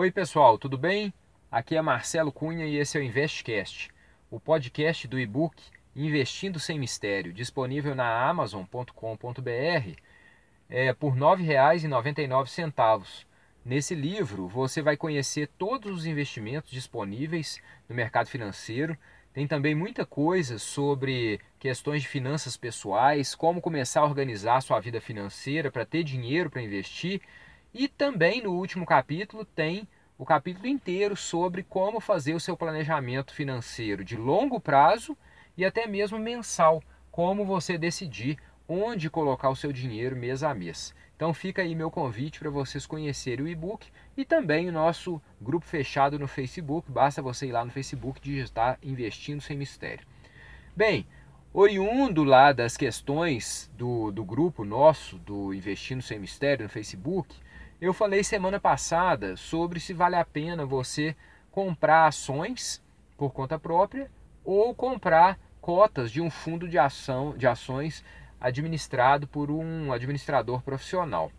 Oi, pessoal, tudo bem? Aqui é Marcelo Cunha e esse é o Investcast, o podcast do e-book Investindo Sem Mistério, disponível na amazon.com.br é, por R$ 9,99. Nesse livro, você vai conhecer todos os investimentos disponíveis no mercado financeiro. Tem também muita coisa sobre questões de finanças pessoais, como começar a organizar sua vida financeira para ter dinheiro para investir. E também no último capítulo tem o capítulo inteiro sobre como fazer o seu planejamento financeiro de longo prazo e até mesmo mensal, como você decidir onde colocar o seu dinheiro mês a mês. Então fica aí meu convite para vocês conhecerem o e-book e também o nosso grupo fechado no Facebook. Basta você ir lá no Facebook digitar Investindo Sem Mistério. Bem, oriundo lá das questões do, do grupo nosso, do Investindo Sem Mistério no Facebook, eu falei semana passada sobre se vale a pena você comprar ações por conta própria ou comprar cotas de um fundo de ação de ações administrado por um administrador profissional.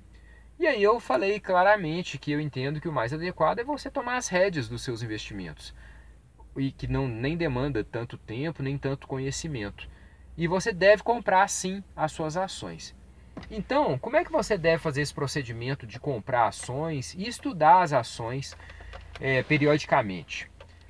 E aí eu falei claramente que eu entendo que o mais adequado é você tomar as rédeas dos seus investimentos e que não nem demanda tanto tempo nem tanto conhecimento. E você deve comprar sim as suas ações. Então, como é que você deve fazer esse procedimento de comprar ações e estudar as ações é, periodicamente?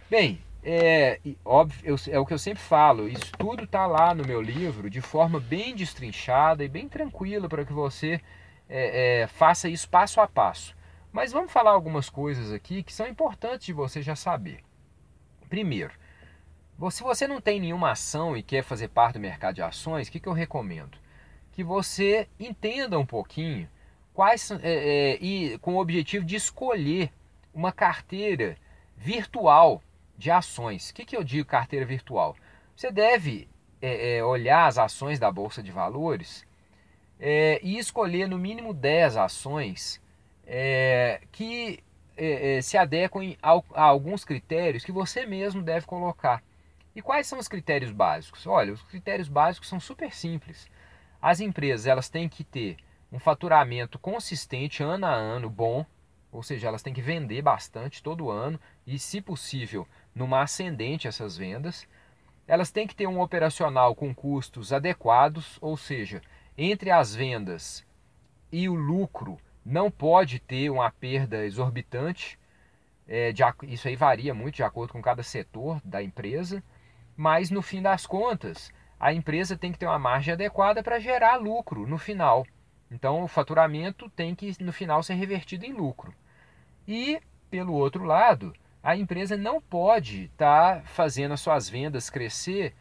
Bem, é, óbvio, eu, é o que eu sempre falo, isso tudo está lá no meu livro de forma bem destrinchada e bem tranquila para que você é, é, faça isso passo a passo. Mas vamos falar algumas coisas aqui que são importantes de você já saber. Primeiro, se você não tem nenhuma ação e quer fazer parte do mercado de ações, o que, que eu recomendo? Que você entenda um pouquinho quais é, é, e com o objetivo de escolher uma carteira virtual de ações. O que, que eu digo carteira virtual? Você deve é, é olhar as ações da Bolsa de Valores é, e escolher no mínimo 10 ações é, que se adequem a, a alguns critérios que você mesmo deve colocar. E quais são os critérios básicos? Olha, os critérios básicos são super simples. As empresas elas têm que ter um faturamento consistente ano a ano bom, ou seja, elas têm que vender bastante todo ano e, se possível, numa ascendente essas vendas. Elas têm que ter um operacional com custos adequados, ou seja, entre as vendas e o lucro não pode ter uma perda exorbitante. É, de, isso aí varia muito de acordo com cada setor da empresa, mas no fim das contas, a empresa tem que ter uma margem adequada para gerar lucro no final. Então, o faturamento tem que, no final, ser revertido em lucro. E, pelo outro lado, a empresa não pode estar tá fazendo as suas vendas crescer,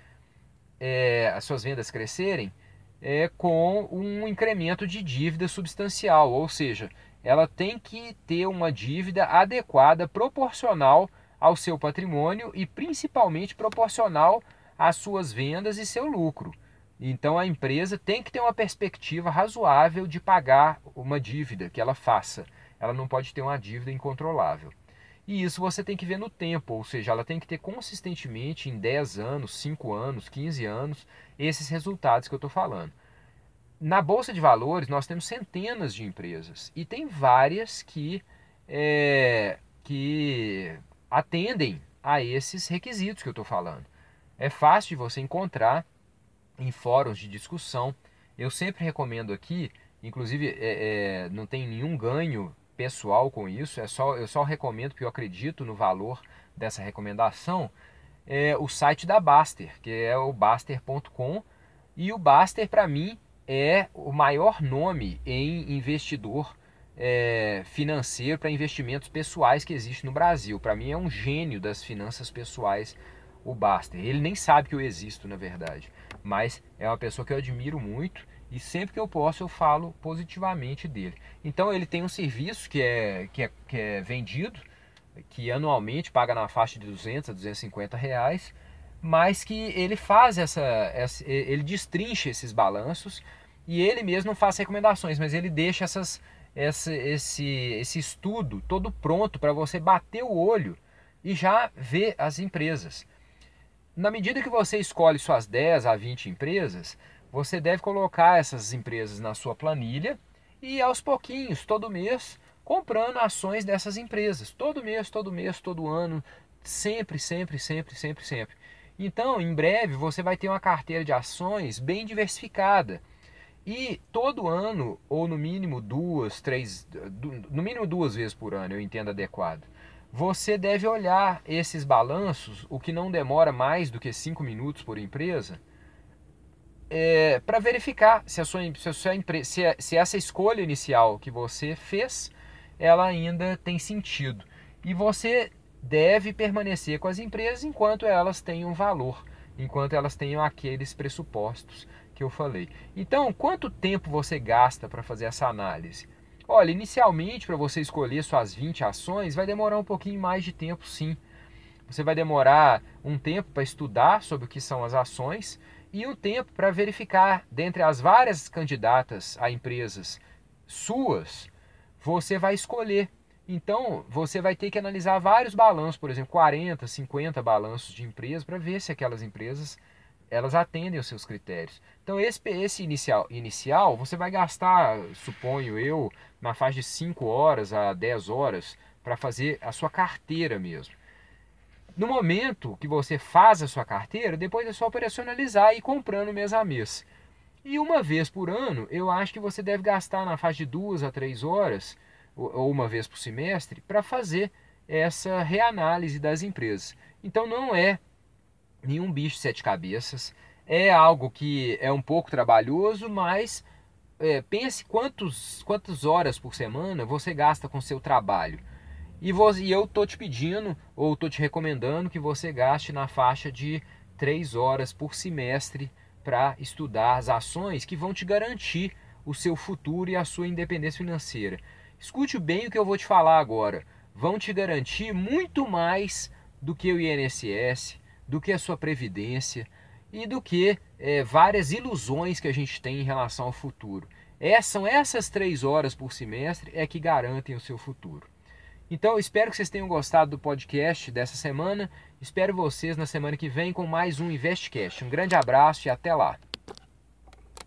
é, as suas vendas crescerem é, com um incremento de dívida substancial, ou seja, ela tem que ter uma dívida adequada, proporcional ao seu patrimônio e principalmente proporcional as suas vendas e seu lucro. Então a empresa tem que ter uma perspectiva razoável de pagar uma dívida que ela faça. Ela não pode ter uma dívida incontrolável. E isso você tem que ver no tempo, ou seja, ela tem que ter consistentemente em 10 anos, 5 anos, 15 anos, esses resultados que eu estou falando. Na Bolsa de Valores, nós temos centenas de empresas e tem várias que, é, que atendem a esses requisitos que eu estou falando é fácil de você encontrar em fóruns de discussão. Eu sempre recomendo aqui, inclusive é, é, não tem nenhum ganho pessoal com isso, é só, eu só recomendo porque eu acredito no valor dessa recomendação, é o site da Baster, que é o baster.com. E o Baster, para mim, é o maior nome em investidor é, financeiro para investimentos pessoais que existe no Brasil. Para mim, é um gênio das finanças pessoais o Baster. Ele nem sabe que eu existo, na verdade, mas é uma pessoa que eu admiro muito e sempre que eu posso eu falo positivamente dele. Então ele tem um serviço que é, que é, que é vendido, que anualmente paga na faixa de 200 a 250 reais, mas que ele faz essa, essa ele destrincha esses balanços e ele mesmo não faz recomendações, mas ele deixa essas, essa, esse, esse estudo todo pronto para você bater o olho e já ver as empresas. Na medida que você escolhe suas 10 a 20 empresas, você deve colocar essas empresas na sua planilha e aos pouquinhos, todo mês, comprando ações dessas empresas, todo mês, todo mês, todo ano, sempre, sempre, sempre, sempre, sempre. Então, em breve, você vai ter uma carteira de ações bem diversificada. E todo ano, ou no mínimo duas, três, no mínimo duas vezes por ano, eu entendo adequado, você deve olhar esses balanços, o que não demora mais do que cinco minutos por empresa, é, para verificar se, a sua, se, a sua se, se essa escolha inicial que você fez, ela ainda tem sentido. E você deve permanecer com as empresas enquanto elas tenham valor, enquanto elas tenham aqueles pressupostos que eu falei. Então, quanto tempo você gasta para fazer essa análise? Olha, inicialmente, para você escolher suas 20 ações, vai demorar um pouquinho mais de tempo, sim. Você vai demorar um tempo para estudar sobre o que são as ações e um tempo para verificar, dentre as várias candidatas a empresas suas, você vai escolher então, você vai ter que analisar vários balanços, por exemplo, 40, 50 balanços de empresas para ver se aquelas empresas elas atendem os seus critérios. Então, esse, esse inicial, inicial, você vai gastar, suponho eu, na faixa de 5 horas a 10 horas para fazer a sua carteira mesmo. No momento que você faz a sua carteira, depois é só operacionalizar e ir comprando mês a mês. E uma vez por ano, eu acho que você deve gastar na faixa de 2 a 3 horas ou uma vez por semestre, para fazer essa reanálise das empresas. Então não é nenhum bicho de sete cabeças, é algo que é um pouco trabalhoso, mas é, pense quantos, quantas horas por semana você gasta com seu trabalho. E, você, e eu estou te pedindo, ou estou te recomendando que você gaste na faixa de três horas por semestre para estudar as ações que vão te garantir o seu futuro e a sua independência financeira. Escute bem o que eu vou te falar agora. Vão te garantir muito mais do que o INSS, do que a sua previdência e do que é, várias ilusões que a gente tem em relação ao futuro. É, são essas três horas por semestre é que garantem o seu futuro. Então, espero que vocês tenham gostado do podcast dessa semana. Espero vocês na semana que vem com mais um InvestCast. Um grande abraço e até lá.